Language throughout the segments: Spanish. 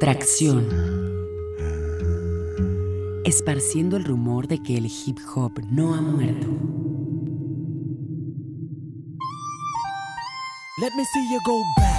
Tracción. Esparciendo el rumor de que el hip hop no ha muerto. Let me see you go back.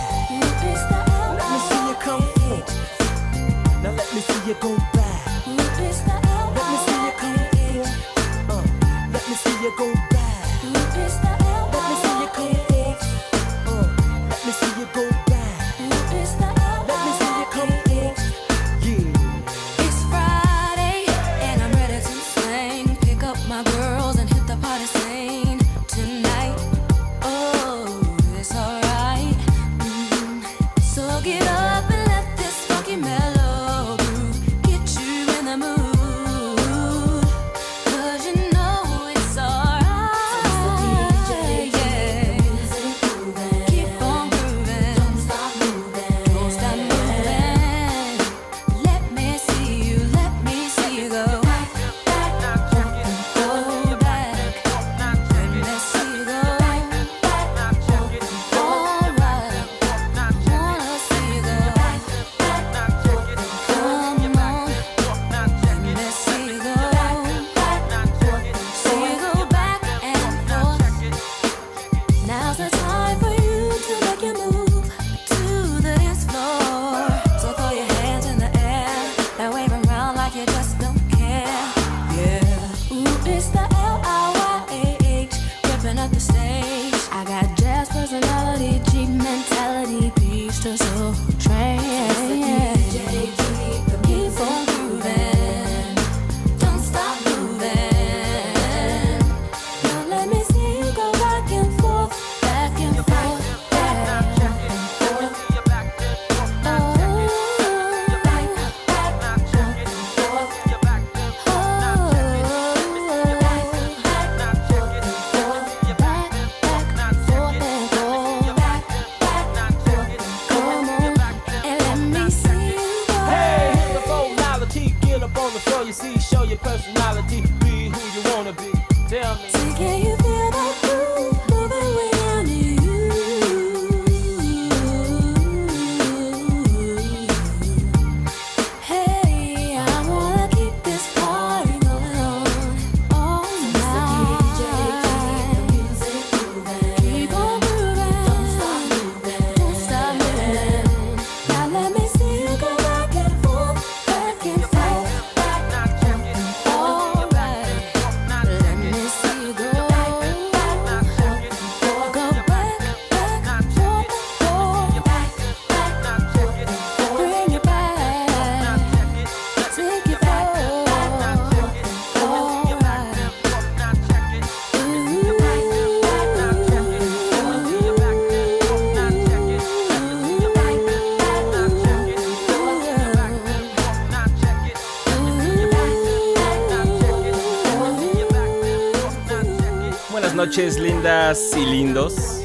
Lindas y lindos.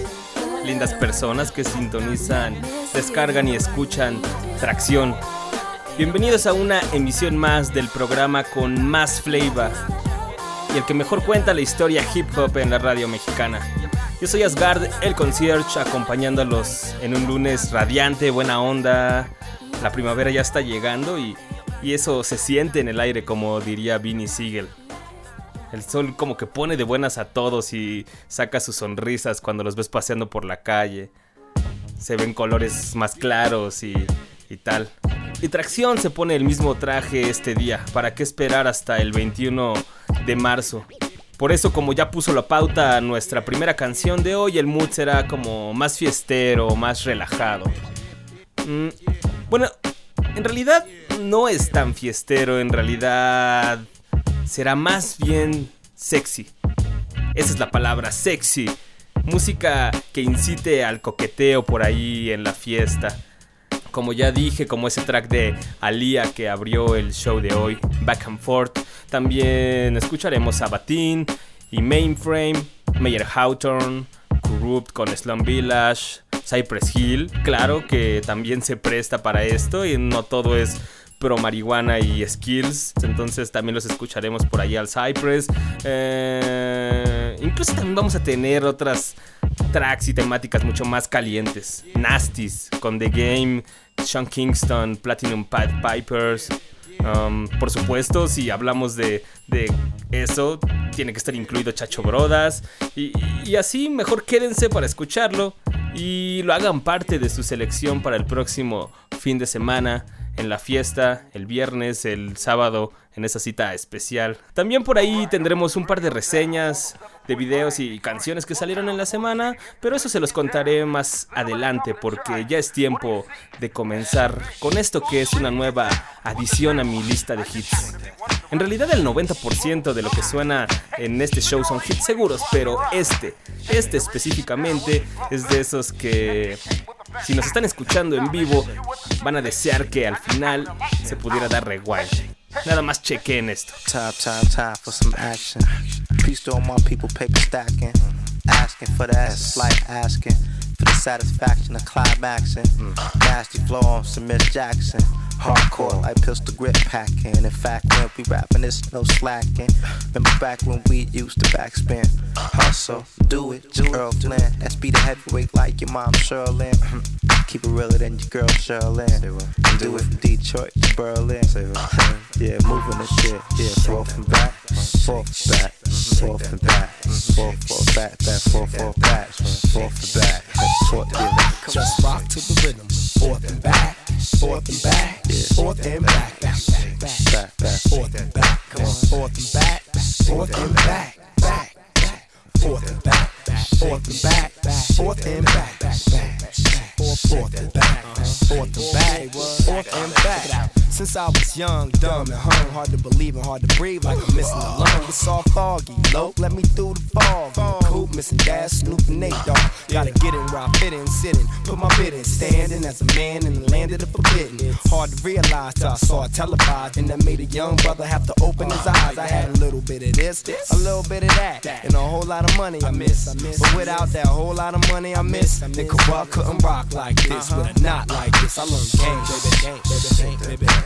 Lindas personas que sintonizan, descargan y escuchan Tracción. Bienvenidos a una emisión más del programa con más flavor y el que mejor cuenta la historia hip hop en la radio mexicana. Yo soy Asgard, el concierge, acompañándolos en un lunes radiante, buena onda. La primavera ya está llegando y, y eso se siente en el aire, como diría Vinny Siegel. El sol como que pone de buenas a todos y saca sus sonrisas cuando los ves paseando por la calle. Se ven colores más claros y, y tal. Y Tracción se pone el mismo traje este día. ¿Para qué esperar hasta el 21 de marzo? Por eso como ya puso la pauta nuestra primera canción de hoy, el mood será como más fiestero, más relajado. Mm, bueno, en realidad no es tan fiestero, en realidad será más bien sexy. Esa es la palabra, sexy. Música que incite al coqueteo por ahí en la fiesta. Como ya dije, como ese track de Alia que abrió el show de hoy, Back and Forth. También escucharemos a Batin y Mainframe, Meyer Hawthorne, Corrupt con Slum Village, Cypress Hill. Claro que también se presta para esto y no todo es pro marihuana y skills. Entonces también los escucharemos por ahí al Cypress. Eh, incluso también vamos a tener otras tracks y temáticas mucho más calientes. Nasties, con The Game, Sean Kingston, Platinum Pied Pipers. Um, por supuesto, si hablamos de, de, eso, tiene que estar incluido Chacho Brodas. Y, y así, mejor quédense para escucharlo y lo hagan parte de su selección para el próximo fin de semana en la fiesta, el viernes, el sábado, en esa cita especial. También por ahí tendremos un par de reseñas de videos y canciones que salieron en la semana, pero eso se los contaré más adelante porque ya es tiempo de comenzar con esto que es una nueva adición a mi lista de hits. En realidad el 90% de lo que suena en este show son hits seguros, pero este, este específicamente es de esos que si nos están escuchando en vivo van a desear que al final se pudiera dar rewind. Nada más chequen esto. For the satisfaction of climaxing. Mm. Nasty flow on some Miss Jackson. Hardcore, like pistol grip packing. In fact, when we rapping, it's no slacking. Remember back when we used to backspin. Hustle, do it, do Earl Flynn. That's be the heavyweight like your mom, Sherlyn. Keep it realer than your girl, Sherlyn. Do it from Detroit to Berlin. yeah, moving the shit. Yeah, forth and back, forth and back, forth and back, forth, forth, back, back, forth, forth, back, forth and back, forth, yeah. Just rock to the rhythm. Forth and back, forth and back, forth and back, back, back, back, Back, back. forth and back. Come on, forth and back, forth and back, back, back, forth and back, forth and back, forth and back, back, back, forth and back, forth and back, forth and back. Since I was young, dumb, and hung, hard to believe and hard to breathe, like I'm missing a lung. It's all foggy, low. Let me through the fog. The Coop, missing Dash, Snoop, and Nate Dogg. Gotta get in where I fit in, sitting, put my bid in, standing as a man in the land of the forbidden. Hard to realize till I saw it televised, and that made a young brother have to open his eyes. I had a little bit of this, a little bit of that, and a whole lot of money I miss. But without that whole lot of money I miss, the Corrupt couldn't rock like this with a knot like this. I learned game, baby, game, baby, baby.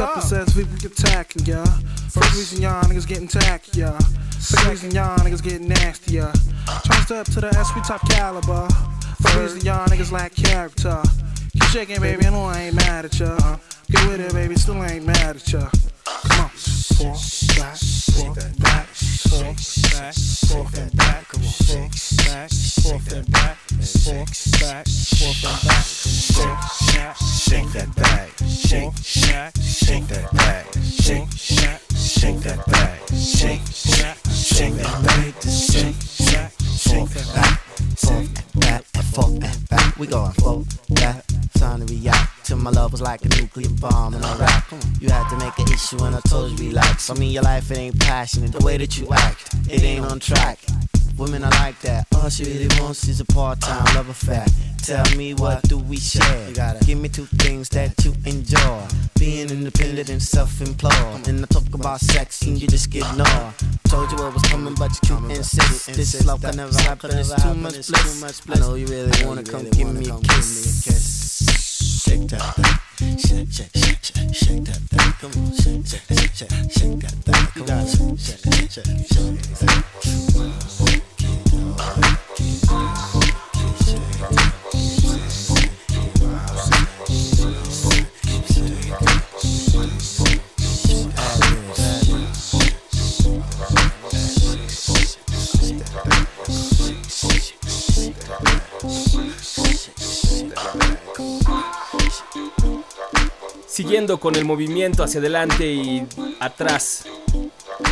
It says we be attacking, ya. First reason y'all niggas getting tacky, ya. Second reason y'all niggas getting nasty, yeah. Trying to step to the S, we top caliber. Third reason y'all niggas lack character. Keep shaking, baby, I know I ain't mad at ya. Uh, get with it, baby, still ain't mad at ya. Come on. Forth, back, forth, back, forth, back, forth and back. Forth, back, forth and back, forth, back, forth and back, forth, back, Shake that bag, shake, back, shake that bag, shake, back, shake that bag, shake, back, shake that bag, shake, back, shake that back, forth and back, forth and back. We going forth, back. Time to react to my love was like a nuclear bomb and I rap. You had to make an issue and I told you relax. I mean your life it ain't passionate. The way that you act, it ain't on track. Women are like that. All she really wants is a part-time love affair. Tell me what do we share? You gotta give me two things that you enjoy. Being independent and self-employed. And I talk about sex and you just get ignored. Told you what was coming, but you can't insist. This love can never happen. It's too much bliss. I know you really wanna come give me a kiss. Shake that thing. Shake, shake, shake, shake, shake that thing. Come on, shake, shake, shake, shake, that thing. Come on, shake, shake, shake, shake, shake that thing. Siguiendo con el movimiento hacia adelante y atrás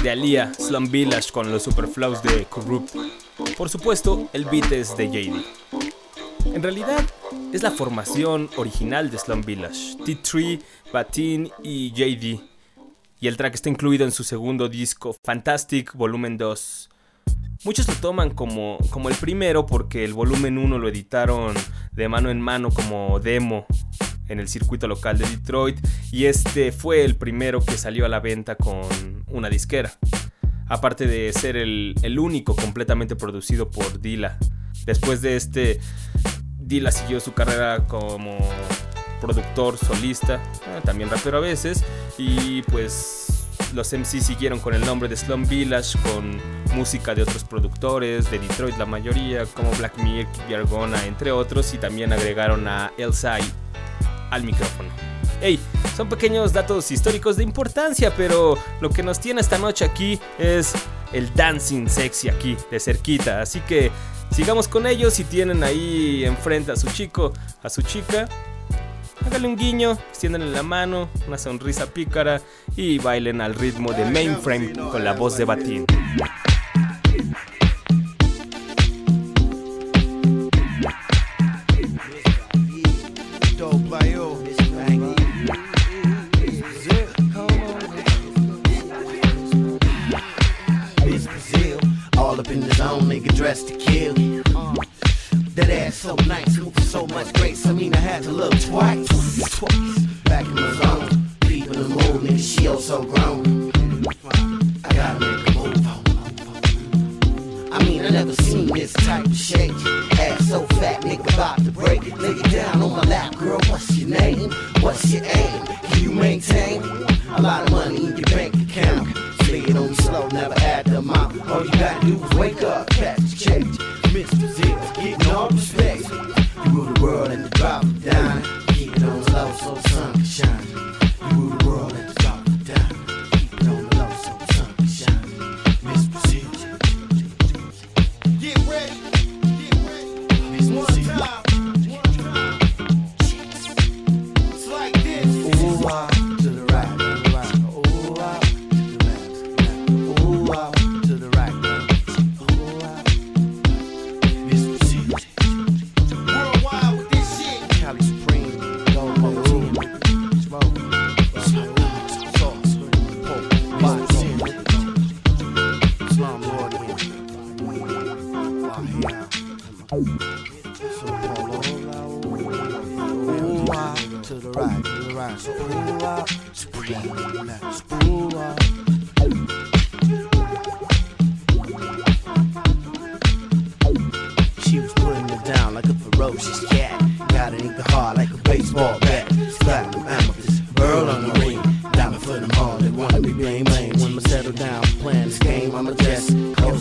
de Alia, Slum Village con los superflows de Corrupt. Por supuesto, el beat es de JD. En realidad, es la formación original de Slum Village, T3, Batin y JD. Y el track está incluido en su segundo disco, Fantastic Volumen 2. Muchos lo toman como, como el primero porque el volumen 1 lo editaron de mano en mano como demo en el circuito local de Detroit y este fue el primero que salió a la venta con una disquera. Aparte de ser el, el único completamente producido por Dilla. Después de este, Dilla siguió su carrera como productor solista, también rapero a veces, y pues los MC siguieron con el nombre de Slum Village, con música de otros productores, de Detroit la mayoría, como Black Milk, Argona, entre otros, y también agregaron a Elsai al micrófono. Hey, son pequeños datos históricos de importancia, pero lo que nos tiene esta noche aquí es el dancing sexy aquí, de cerquita. Así que sigamos con ellos. Si tienen ahí enfrente a su chico, a su chica, hágale un guiño, extiéndanle la mano, una sonrisa pícara y bailen al ritmo de Mainframe con la voz de Batín. In the zone, nigga dressed to kill. That ass so nice, moving so much grace. I mean, I had to look twice. Twice.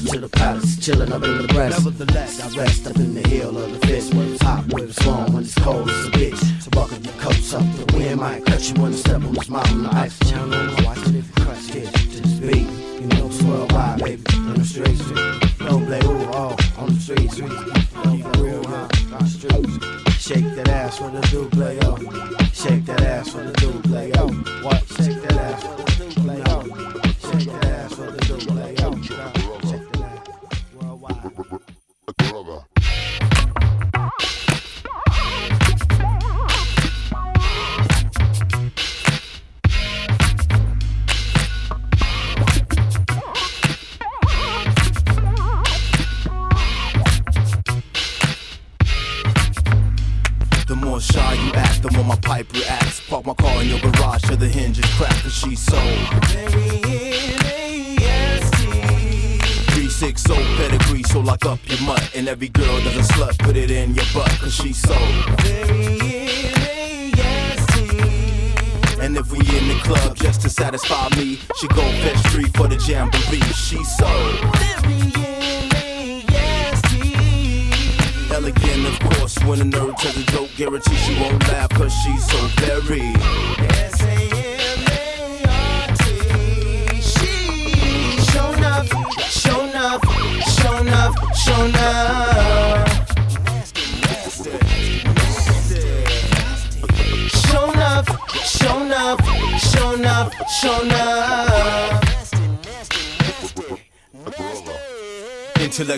To the palace, chilling up in the breast. Nevertheless, I rest up in the hill of the fist where it's hot, where it's warm, when it's cold, it's a bitch. So buckle your coats up, the wind might cut you when you step on this mountain. The ice my watch, it crush it, just baby. You know it's worldwide, baby. In the streets, don't play ooh, oh, on the streets. Keep it real, huh? On the streets. Shake that ass when the dude play up. Shake that ass when the dude play up. What? Shake that ass for the dude play up.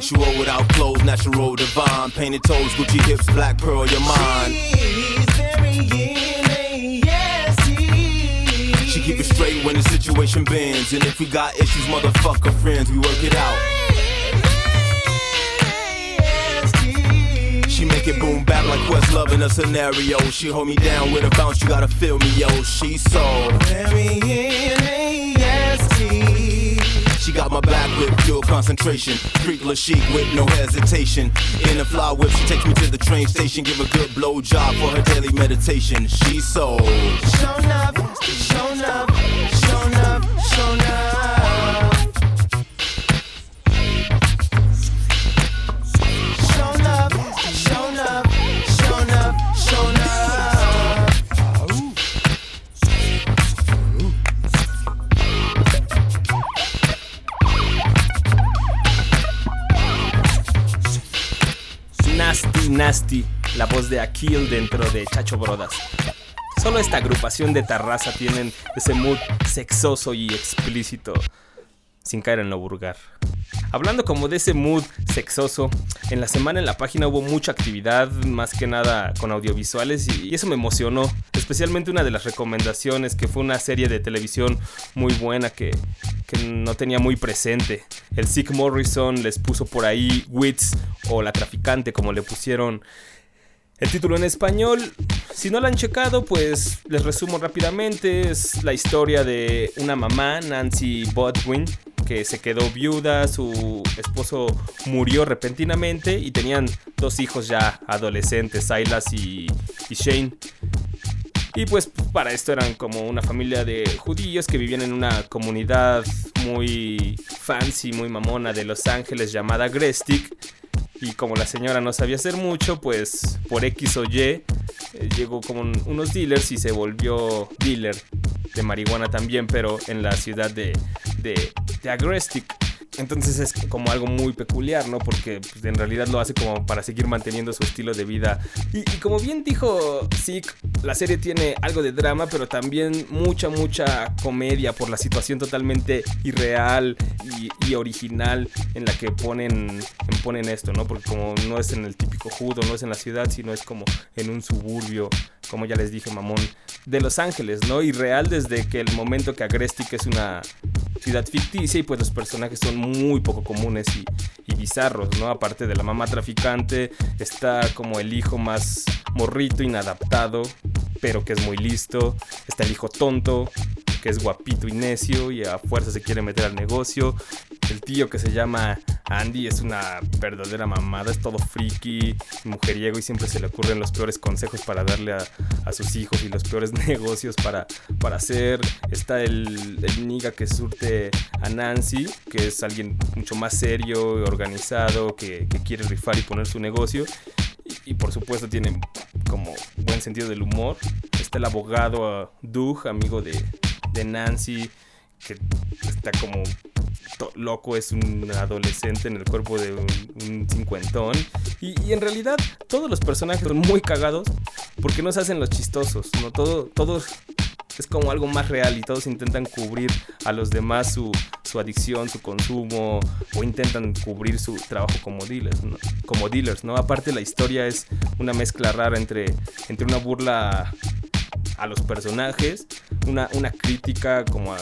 sensual without clothes, natural, divine. Painted toes, Gucci hips, black pearl, your mind. She keep it straight when the situation bends. And if we got issues, motherfucker friends, we work it out. She make it boom back like Quest Love in a scenario. She hold me down with a bounce, you gotta feel me, yo. She so. Very N-A-S-T. She got my back with pure concentration. Freak chic with no hesitation. In a fly whip, she takes me to the train station. Give a good blow job for her daily meditation. She's so shown up, shown up, shown up, shown up. Nasty la voz de Akil dentro de Chacho Brodas. Solo esta agrupación de Tarraza tienen ese mood sexoso y explícito, sin caer en lo vulgar. Hablando como de ese mood sexoso, en la semana en la página hubo mucha actividad, más que nada con audiovisuales, y eso me emocionó. Especialmente una de las recomendaciones, que fue una serie de televisión muy buena que, que no tenía muy presente. El Sick Morrison les puso por ahí Wits o La Traficante, como le pusieron el título en español, si no lo han checado, pues les resumo rápidamente. Es la historia de una mamá, Nancy Bodwin, que se quedó viuda, su esposo murió repentinamente y tenían dos hijos ya adolescentes, Silas y, y Shane. Y pues para esto eran como una familia de judíos que vivían en una comunidad muy fancy, muy mamona de Los Ángeles llamada Grestic. Y como la señora no sabía hacer mucho, pues por X o Y eh, llegó como un- unos dealers y se volvió dealer de marihuana también, pero en la ciudad de, de, de Agrestic. Entonces es como algo muy peculiar, ¿no? Porque pues, en realidad lo hace como para seguir manteniendo su estilo de vida. Y, como bien dijo Zeke, la serie tiene algo de drama, pero también mucha, mucha comedia por la situación totalmente irreal y, y original en la que ponen, ponen esto, ¿no? Porque como no es en el típico judo, no es en la ciudad, sino es como en un suburbio, como ya les dije, mamón, de Los Ángeles, ¿no? Y real desde que el momento que Agrestic es una ciudad ficticia y pues los personajes son muy poco comunes y, y bizarros, ¿no? Aparte de la mamá traficante, está como el hijo más morrito, inadaptado, pero que es muy listo, está el hijo tonto, es guapito y necio y a fuerza se quiere meter al negocio. El tío que se llama Andy es una verdadera mamada, es todo friki, mujeriego y siempre se le ocurren los peores consejos para darle a, sus hijos y los peores negocios para, para hacer. Está el, el que surte a Nancy, que es alguien mucho más serio, organizado, que, quiere rifar y poner su negocio. Y, y por supuesto tiene como buen sentido del humor. Está el abogado uh, Doug, amigo de, de Nancy, que está como loco, es un adolescente en el cuerpo de un, cincuentón. Y, y en realidad todos los personajes son muy cagados porque no se hacen los chistosos, ¿no? Todo, todo es como algo más real y todos intentan cubrir a los demás su, su adicción, su consumo o intentan cubrir su trabajo como dealers, ¿no? Como dealers, ¿no? Aparte la historia es una mezcla rara entre, entre una burla a los personajes, una, una crítica como a,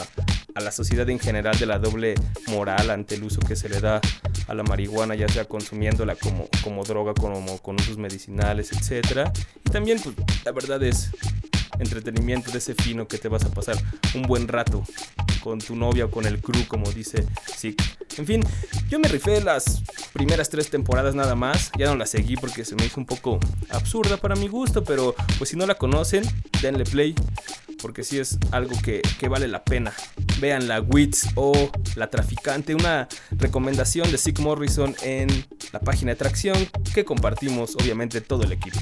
a la sociedad en general de la doble moral ante el uso que se le da a la marihuana, ya sea consumiéndola como, como droga, como con usos medicinales, etc. Y también, pues, la verdad es entretenimiento de ese fino que te vas a pasar un buen rato con tu novia o con el crew, como dice Zeke. En fin, yo me rifé las primeras tres temporadas nada más. Ya no la seguí porque se me hizo un poco absurda para mi gusto, pero pues si no la conocen, denle play. Porque sí es algo que, que vale la pena. Vean la Wits o La Traficante, una recomendación de Zeke Morrison en la página de Tracción que compartimos obviamente todo el equipo.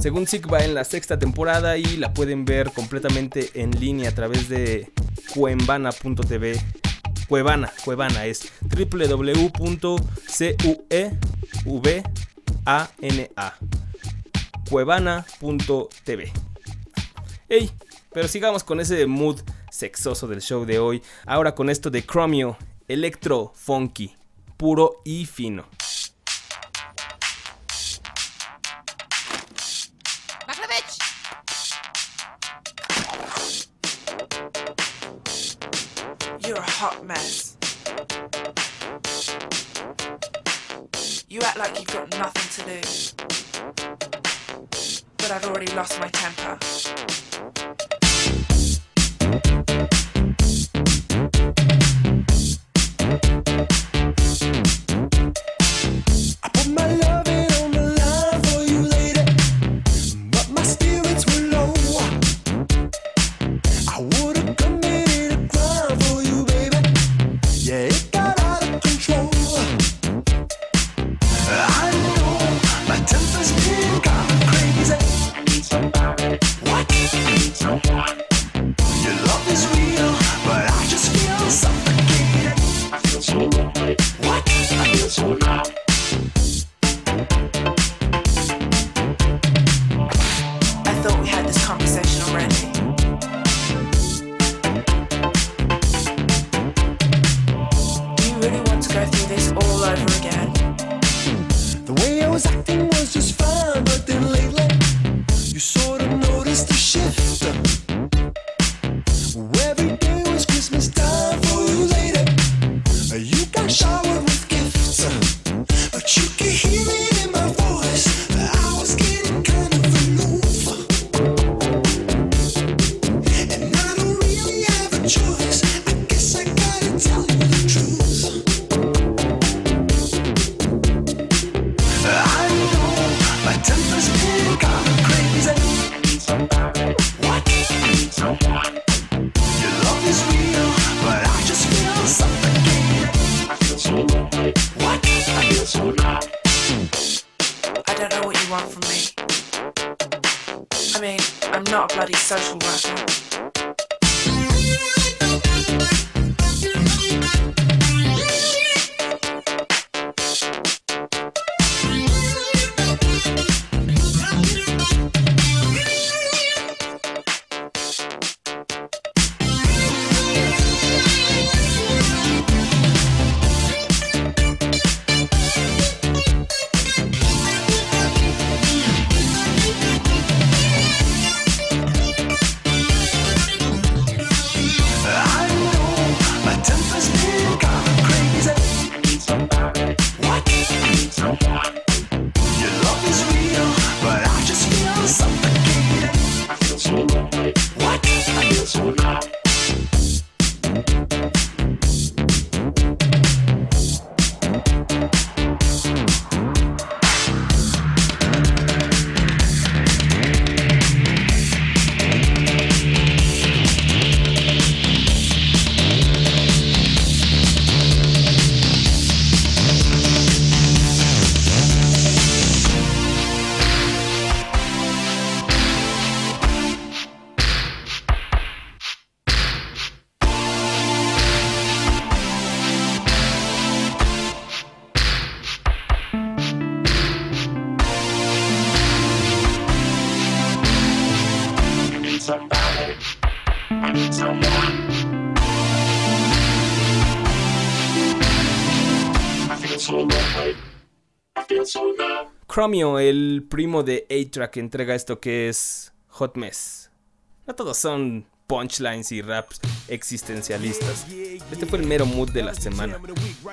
Según Zeke va en la sexta temporada y la pueden ver completamente en línea a través de cuembana.tv. Cuevana, Cuevana es www.cuevana cuevana.tv. Ey, pero sigamos con ese mood sexoso del show de hoy. Ahora con esto de Chromio, electro funky, puro y fino. Hot mess. You act like you've got nothing to lose. but I've already lost my temper. Chromio, el primo de A-Track, entrega esto que es Hot Mess. No todos son punchlines y raps existencialistas. Este fue el mero mood de la semana.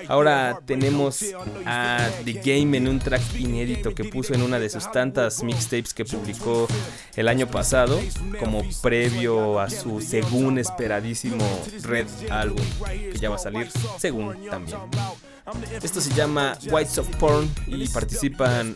Ahora tenemos a The Game en un track inédito que puso en una de sus tantas mixtapes que publicó el año pasado, como previo a su según esperadísimo Red álbum, que ya va a salir según también. Esto se llama Whites of Porn y participan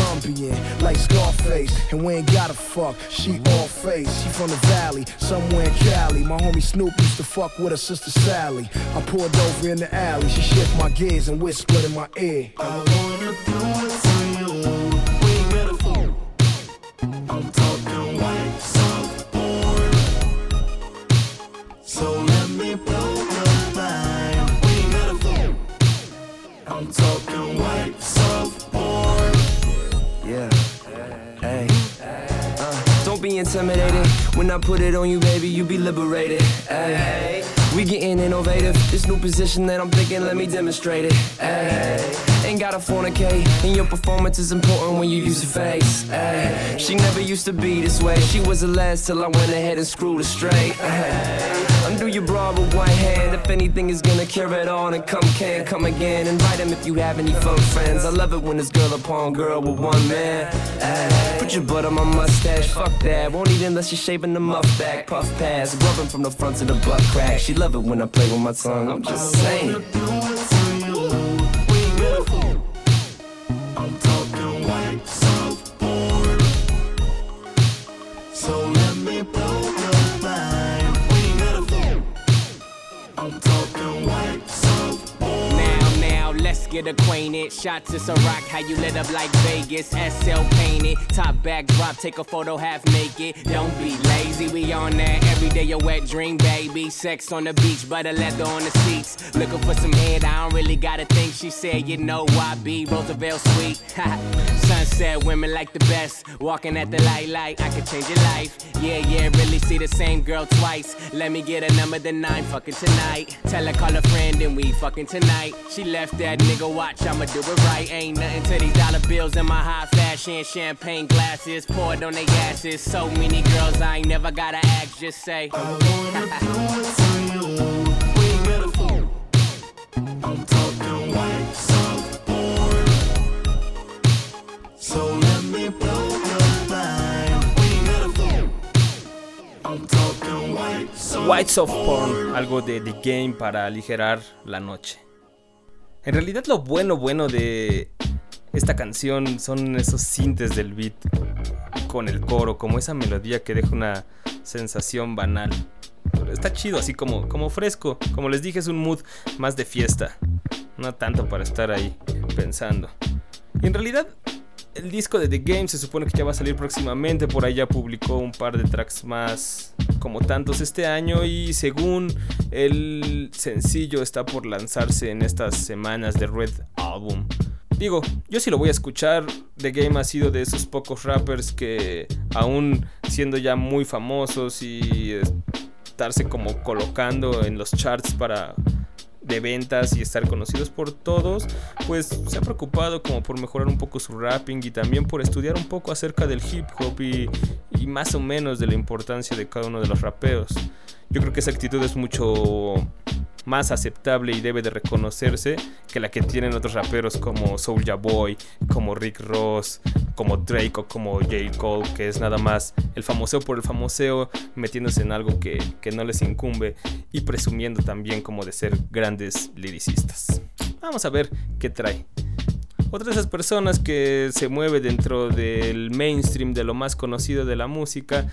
Colombian, like Scarface, and we ain't gotta fuck. She all face. She from the valley, somewhere in Cali. My homie Snoop used to fuck with her sister Sally. I pulled over in the alley. She shift my gears and whispered in my ear. I wanna I put it on you, baby, you be liberated. Ay. We getting innovative. This new position that I'm thinking, let me demonstrate it. Ay. Ain't got a fornicate, and your performance is important when you use your face. Ay. She never used to be this way. She was the last till I went ahead and screwed her straight. Ay. Undo your bra with one hand. If anything is gonna cure it all, then come can, come again. Invite him if you have any fun friends. I love it when it's girl upon girl with one man. Put your butt on my mustache, fuck that. Won't eat unless you're shaving the muff back. Puff pass, rubbing from the front to the butt crack. She love it when I play with my tongue. I'm just saying. I'm talking white. So get acquainted. Shots to Ciroc, how you lit up like Vegas. SL painted, top back drop, take a photo half naked. Don't be lazy, we on that every day. Your wet dream, baby. Sex on the beach, butter leather on the seats. Looking for some head, I don't really gotta think. She said, you know why be Roosevelt sweet. Sunset women like the best. Walking at the light, light, I could change your life. Yeah, yeah, really see the same girl twice. Let me get a number, then I'm fucking tonight. Tell her call a friend and we fucking tonight. She left that nigga watch, I'ma do it right. Ain't nothing to these dollar bills in my high fashion champagne glasses poured on their asses. So many girls, I ain't never gotta ask, just say. I'm talking white surfboard. So let me blow your mind. We beautiful. I'm talking white White Soft Porn, algo de The Game para aligerar la noche. En realidad lo bueno bueno de esta canción son esos sintes del beat con el coro, como esa melodía que deja una sensación banal. Está chido, así como, como fresco. Como les dije, es un mood más de fiesta. No tanto para estar ahí pensando. Y en realidad, el disco de The Game se supone que ya va a salir próximamente. Por ahí ya publicó un par de tracks más, como tantos este año. Y según el sencillo está por lanzarse en estas semanas de Red Album. Digo, yo sí lo voy a escuchar. The Game ha sido de esos pocos rappers que, aún siendo ya muy famosos y estarse como colocando en los charts para de ventas y estar conocidos por todos, pues se ha preocupado como por mejorar un poco su rapping y también por estudiar un poco acerca del hip hop y, y más o menos de la importancia de cada uno de los rapeos. Yo creo que esa actitud es mucho más aceptable y debe de reconocerse que la que tienen otros raperos como Soulja Boy, como Rick Ross, como Drake o como J. Cole, que es nada más el famoseo por el famoseo, metiéndose en algo que, que no les incumbe y presumiendo también como de ser grandes lyricistas. Vamos a ver qué trae. Otra de esas personas que se mueve dentro del mainstream de lo más conocido de la música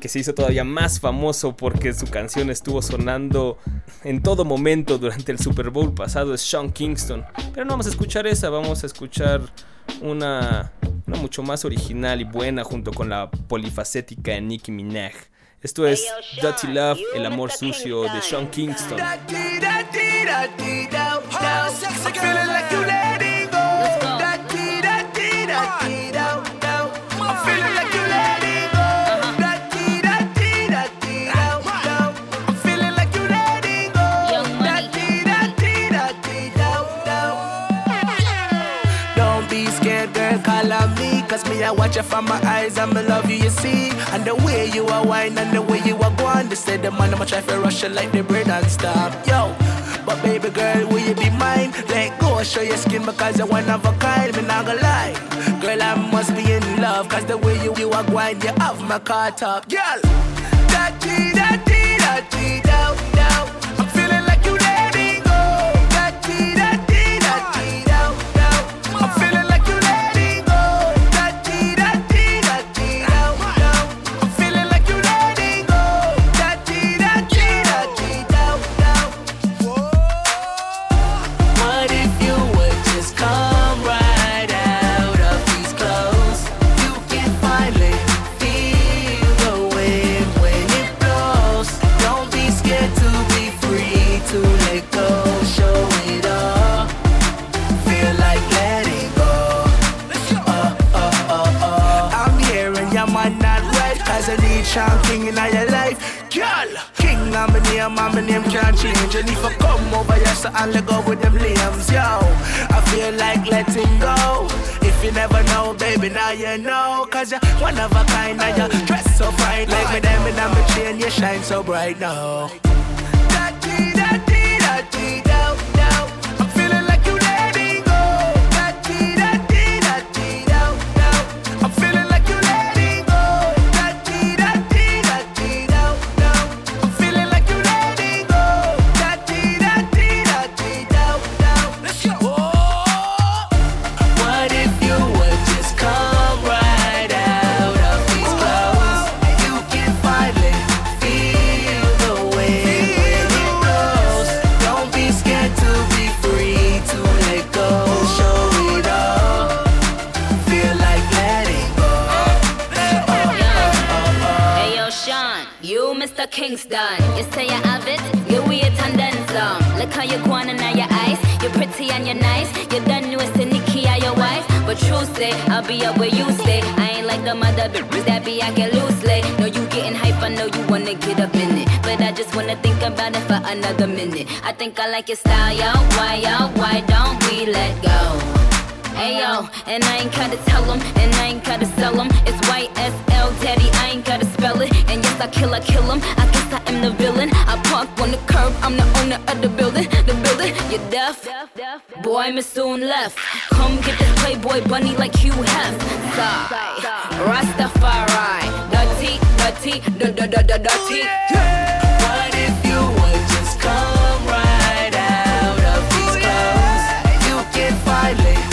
que se hizo todavía más famoso porque su canción estuvo sonando en todo momento durante el Super Bowl pasado es Sean Kingston. Pero no vamos a escuchar esa, vamos a escuchar una, una mucho más original y buena junto con la polifacética de Nicki Minaj. Esto es Dirty Love, el amor sucio de Sean Kingston. Cause me, I watch you from my eyes me love you, you see. And the way you are wine and the way you are going. They say the man, I'ma try to rush you like the bread and stop. Yo, but baby girl, will you be mine? Let go, show your skin because you're one of a kind. Me not gonna lie. Girl, I must be in love. Cause the way you, you are going, you have my car top. Girl, that tea, that tea, that down. I just wanna think about it for another minute. I think I like your style, yo. Why, yo? Why don't we let go? Ayo, and I ain't gotta tell them, and I ain't gotta sell them. It's YSL, daddy, I ain't gotta spell it. And yes, I kill, I kill them. I guess I am the villain. I park on the curb, I'm the owner of the building. The building, you're deaf. Boy, I'm soon left. Come get this Playboy bunny like you have. Sigh, Rastafari, Dutty, Dutty, dirty, dirty. Yeah. lightly.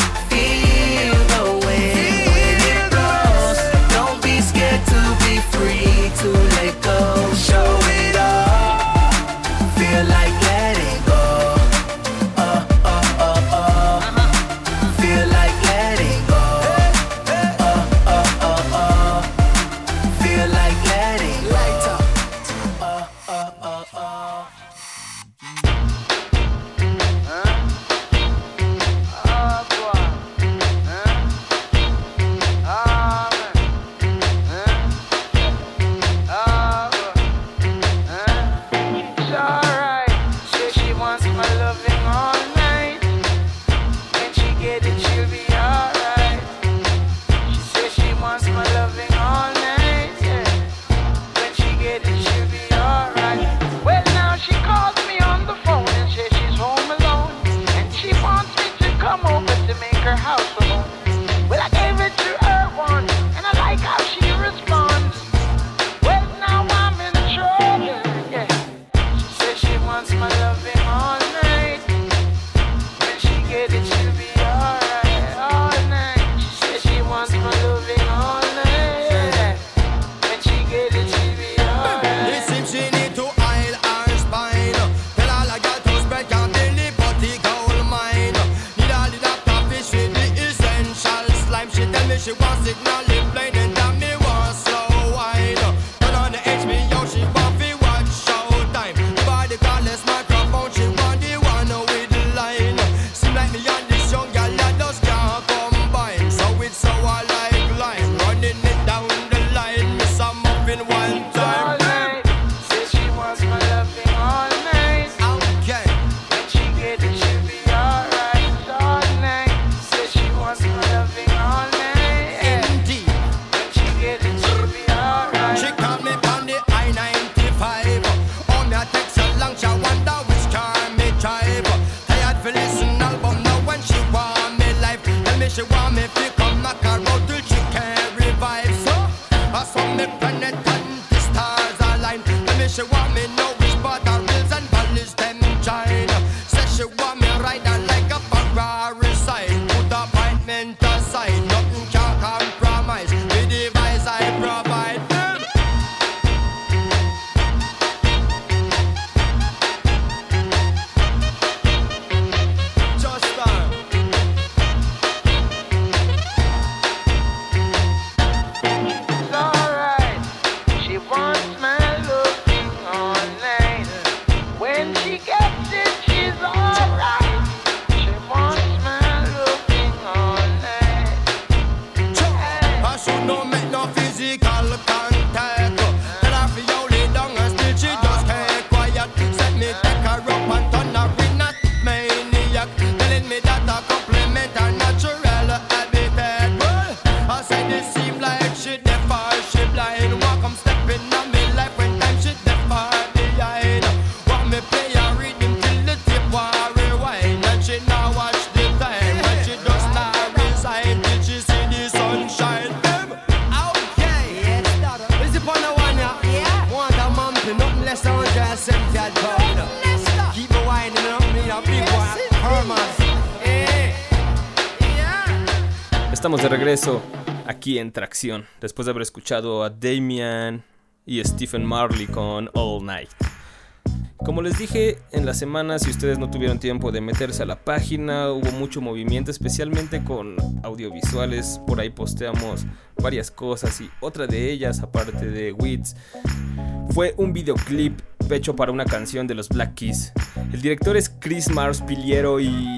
En Tracción, después de haber escuchado a Damian y Stephen Marley con All Night. Como les dije en la semana, si ustedes no tuvieron tiempo de meterse a la página, hubo mucho movimiento, especialmente con audiovisuales. Por ahí posteamos varias cosas y otra de ellas, aparte de Wits, fue un videoclip hecho para una canción de los Black Keys. El director es Chris Mars Piliero y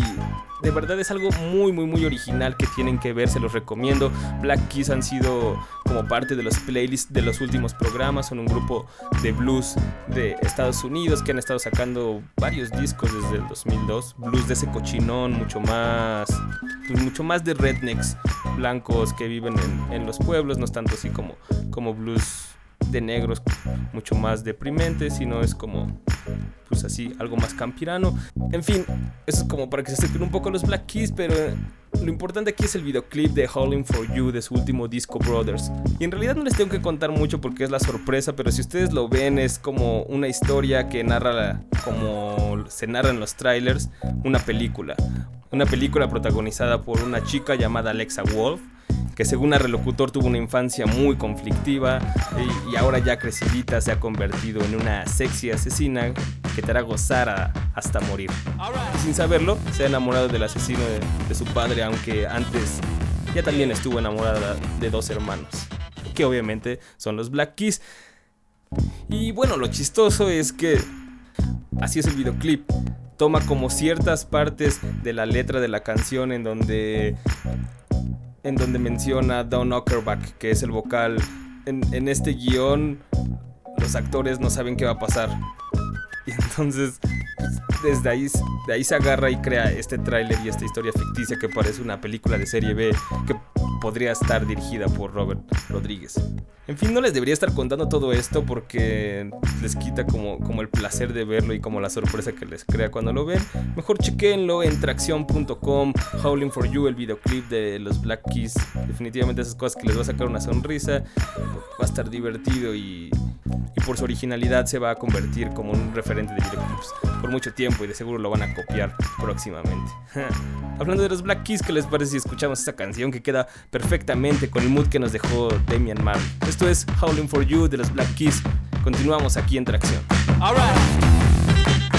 de verdad es algo muy muy muy original que tienen que ver, se los recomiendo. Black Keys han sido como parte de los playlists de los últimos programas, son un grupo de blues de Estados Unidos que han estado sacando varios discos desde el 2002, blues de ese cochinón, mucho más pues, mucho más de rednecks blancos que viven en, en los pueblos, no es tanto así como como blues de negros mucho más deprimente, sino es como pues así algo más campirano. En fin, eso es como para que se acerquen un poco los Black Keys, pero lo importante aquí es el videoclip de Howling for You de su último disco Brothers. Y en realidad no les tengo que contar mucho porque es la sorpresa, pero si ustedes lo ven es como una historia que narra como se narra en los trailers, una película. Una película protagonizada por una chica llamada Alexa Wolf que según el relocutor tuvo una infancia muy conflictiva y, ahora ya crecidita se ha convertido en una sexy asesina que te hará gozar hasta morir. Y sin saberlo, se ha enamorado del asesino de, de su padre, aunque antes ya también estuvo enamorada de dos hermanos, que obviamente son los Black Keys. Y bueno, lo chistoso es que así es el videoclip. Toma como ciertas partes de la letra de la canción en donde en donde menciona Don Ockerback, que es el vocal. En, en, este guion, los actores no saben qué va a pasar. Entonces, desde ahí, de ahí se agarra y crea este tráiler y esta historia ficticia que parece una película de serie B que podría estar dirigida por Robert Rodríguez. En fin, no les debería estar contando todo esto porque les quita como, como el placer de verlo y como la sorpresa que les crea cuando lo ven. Mejor chequenlo en tracción.com, Howling for You, el videoclip de los Black Keys. Definitivamente esas cosas que les va a sacar una sonrisa. Va a estar divertido y, y por su originalidad se va a convertir como un referente de videoclips por mucho tiempo y de seguro lo van a copiar próximamente. Hablando de los Black Keys, ¿qué les parece si escuchamos esta canción que queda perfectamente con el mood que nos dejó Damian Marley? Esto es Howling for You de los Black Keys. Continuamos aquí en Tracción. All right.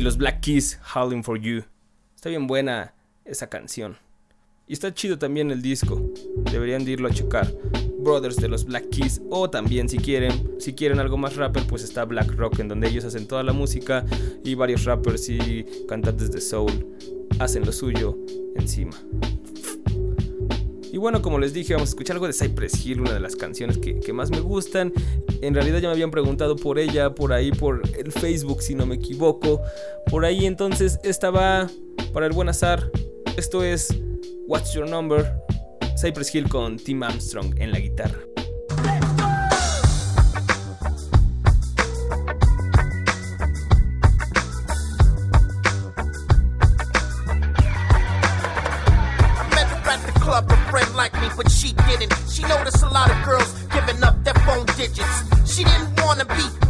los Black Keys Howling for You. Está bien buena esa canción. Y está chido también el disco. Deberían de irlo a checar. Brothers de los Black Keys o también si quieren, si quieren algo más rapper, pues está Black Rock en donde ellos hacen toda la música y varios rappers y cantantes de soul hacen lo suyo encima. Y bueno, como les dije, vamos a escuchar algo de Cypress Hill, una de las canciones que, más me gustan. En realidad ya me habían preguntado por ella, por ahí, por el Facebook, si no me equivoco. Por ahí entonces, esta va para el buen azar. Esto es What's Your Number, Cypress Hill con Tim Armstrong en la guitarra.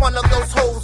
one of those hoes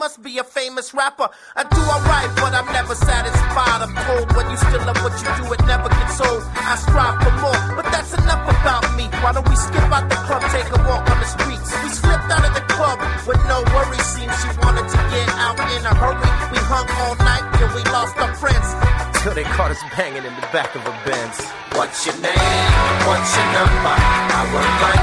must be a famous rapper. I do alright, but I'm never satisfied. I'm cold when you still love what you do, it never gets old. I strive for more, but that's enough about me. Why don't we skip out the club, take a walk on the streets? We slipped out of the club with no worries. Seems she wanted to get out in a hurry. We hung all night till we lost our friends. Till they caught us banging in the back of a Benz. What's your name? What's your number? I would like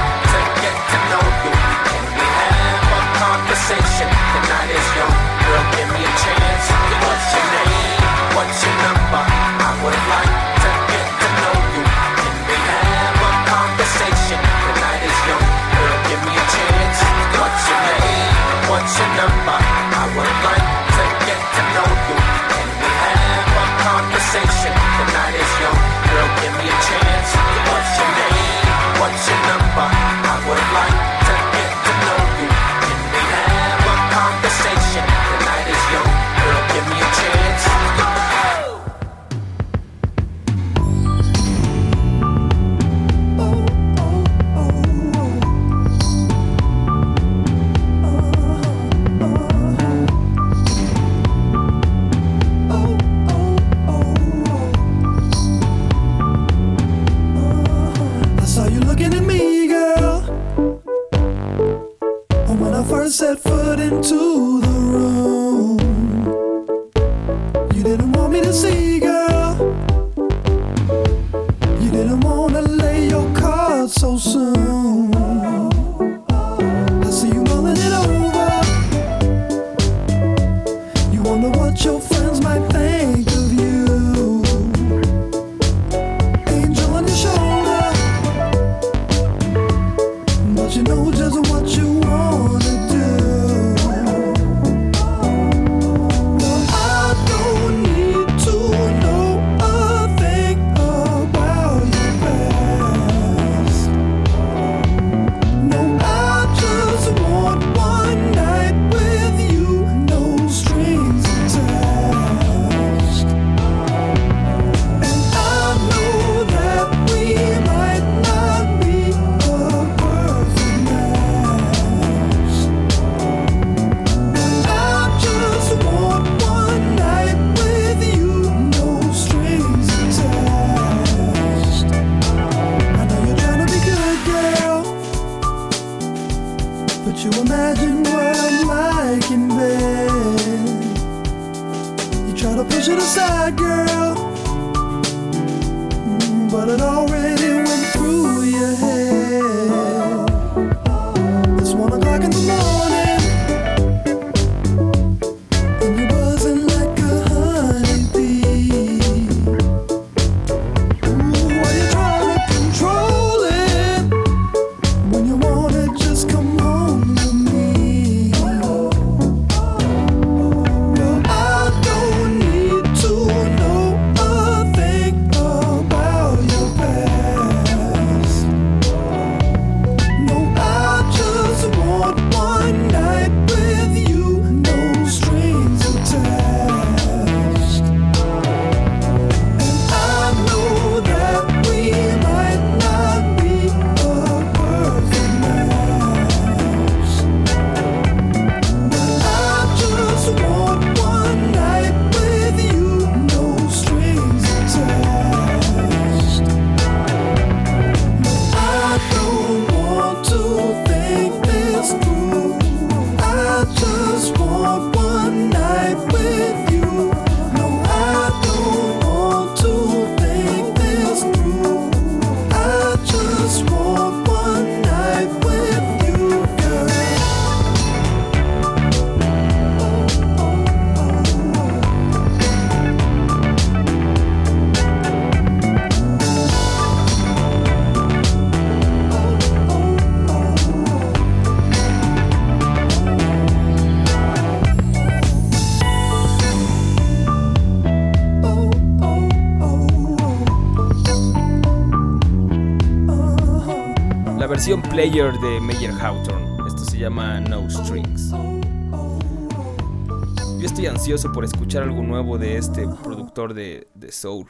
Player de Meyer Hawthorne. Esto se llama No Strings. Yo estoy ansioso por escuchar algo nuevo de este productor de, de Soul.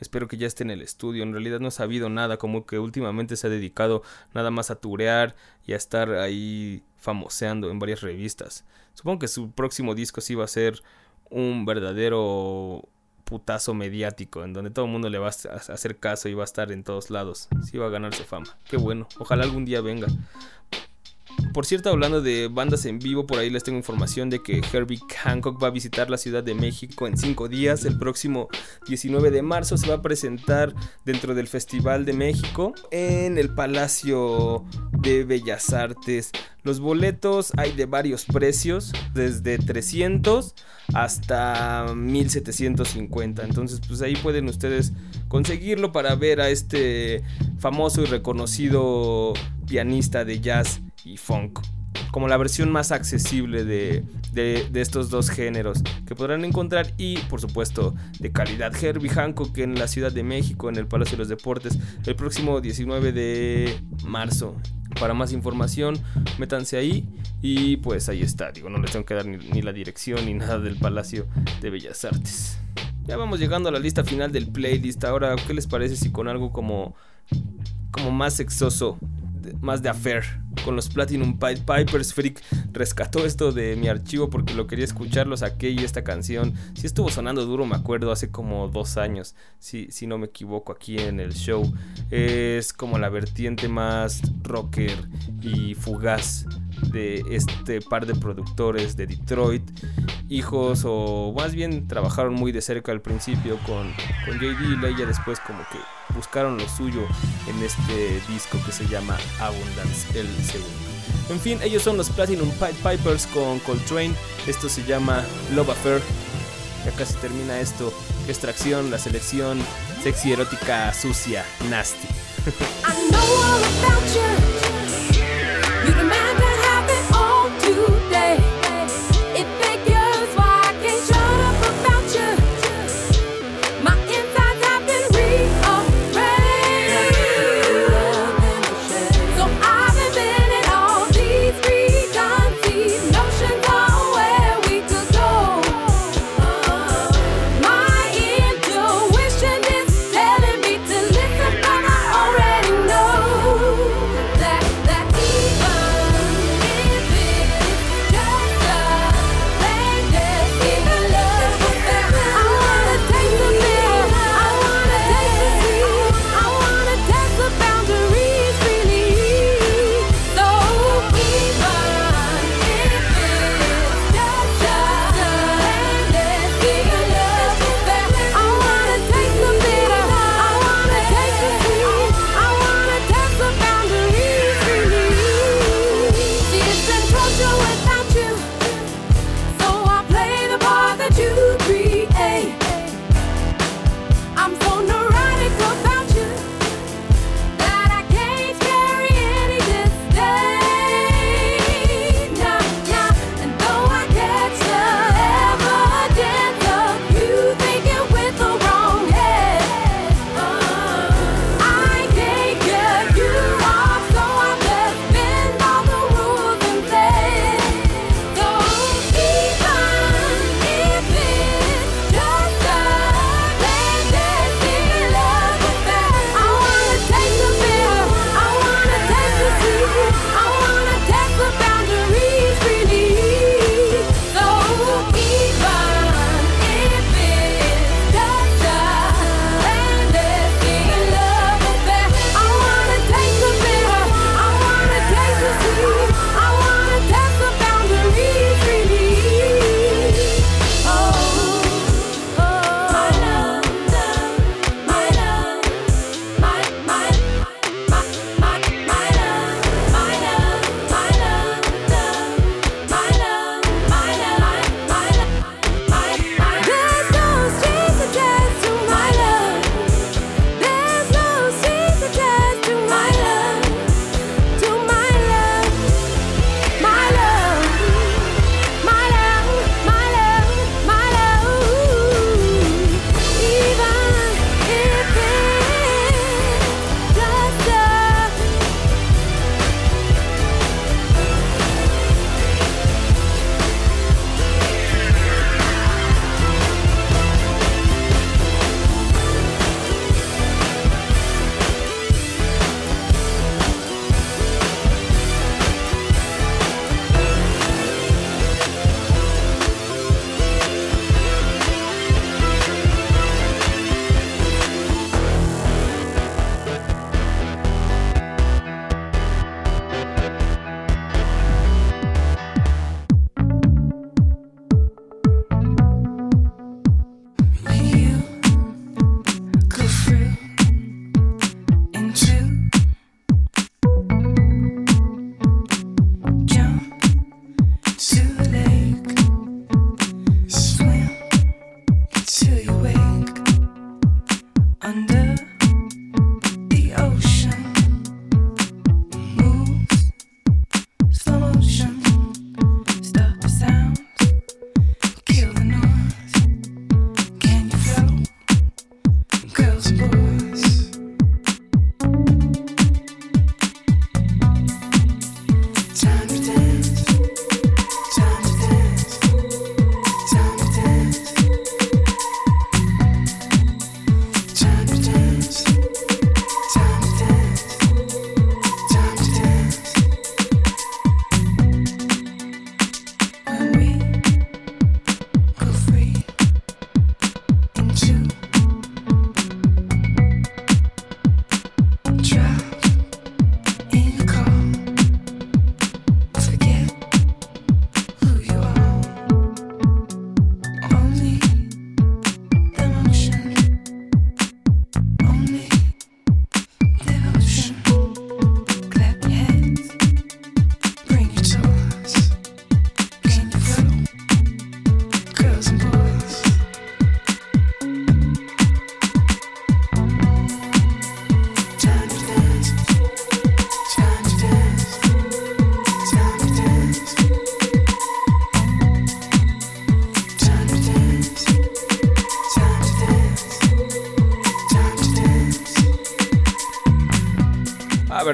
Espero que ya esté en el estudio. En realidad no he sabido nada, como que últimamente se ha dedicado nada más a turear y a estar ahí famoseando en varias revistas. Supongo que su próximo disco sí va a ser un verdadero putazo mediático en donde todo el mundo le va a hac- hacer caso y va a estar en todos lados. Sí va a ganarse fama. Qué bueno. Ojalá algún día venga. Por cierto, hablando de bandas en vivo, por ahí les tengo información de que Herbie Hancock va a visitar la Ciudad de México en cinco días. El próximo 19 de marzo se va a presentar dentro del Festival de México en el Palacio de Bellas Artes. Los boletos hay de varios precios, desde 300 hasta 1750. Entonces, pues ahí pueden ustedes conseguirlo para ver a este famoso y reconocido pianista de jazz y funk. Como la versión más accesible de, de- estos dos géneros que podrán encontrar y por supuesto de calidad. Herbie Hancock en la Ciudad de México en el Palacio de los Deportes el próximo 19 de marzo. Para más información métanse ahí y pues ahí está. Digo, no les tengo que dar ni, ni la dirección ni nada del Palacio de Bellas Artes. Ya vamos llegando a la lista final del playlist. Ahora, ¿qué les parece si con algo como como más sexoso, más de affair. Con los Platinum Pied Pipers, Freak rescató esto de mi archivo porque lo quería escuchar, lo saqué y esta canción sí estuvo sonando duro, me acuerdo, hace como dos años, si, si no me equivoco, aquí en el show. Es como la vertiente más rocker y fugaz de este par de productores de Detroit, hijos o más bien trabajaron muy de cerca al principio con, con JD y Leia, después como que buscaron lo suyo en este disco que se llama Abundance, el segundo. En fin, ellos son los Platinum Pipers con Coltrane, esto se llama Love Affair. Ya casi termina esto, extracción, la selección sexy, erótica, sucia, nasty. I know all.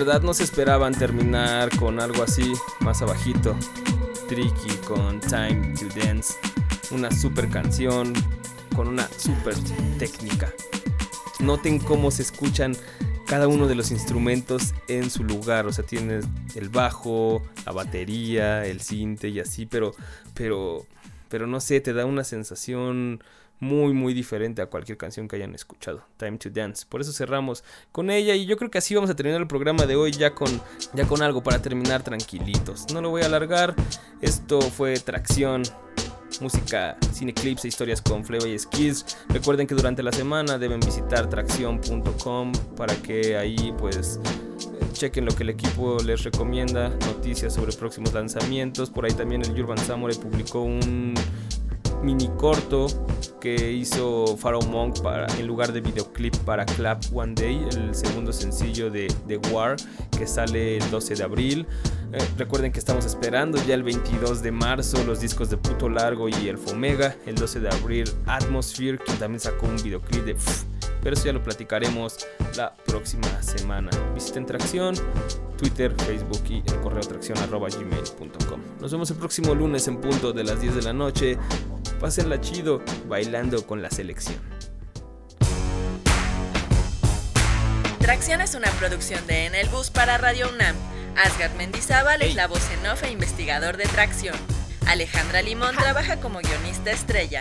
Verdad no se esperaban terminar con algo así más abajito. Tricky con Time to Dance. Una super canción con una super técnica. Noten cómo se escuchan cada uno de los instrumentos en su lugar. O sea, tienes el bajo, la batería, el cinte y así, pero, pero, pero no sé, te da una sensación muy muy diferente a cualquier canción que hayan escuchado. Time to Dance. Por eso cerramos con ella y yo creo que así vamos a terminar el programa de hoy ya con ya con algo para terminar tranquilitos. No lo voy a alargar. Esto fue Tracción. Música, cineclips e historias con Fleva y Skills. Recuerden que durante la semana deben visitar tracción.com para que ahí pues chequen lo que el equipo les recomienda, noticias sobre próximos lanzamientos. Por ahí también el Urban Samurai publicó un mini corto que hizo Pharaoh Monk para, en lugar de videoclip para Clap One Day, el segundo sencillo de, The War que sale el 12 de abril. Eh, recuerden que estamos esperando ya el 22 de marzo los discos de Puto Largo y el Fomega. El 12 de abril Atmosphere, quien también sacó un videoclip de... pero eso ya lo platicaremos la próxima semana. Visiten Tracción, Twitter, Facebook y el correo tracción gmail.com. Nos vemos el próximo lunes en punto de las 10 de la noche. Pásenla chido bailando con la selección. Tracción es una producción de En el Bus para Radio UNAM. Asgard Mendizábal es la voz en off e investigador de Tracción. Alejandra Limón trabaja como guionista estrella.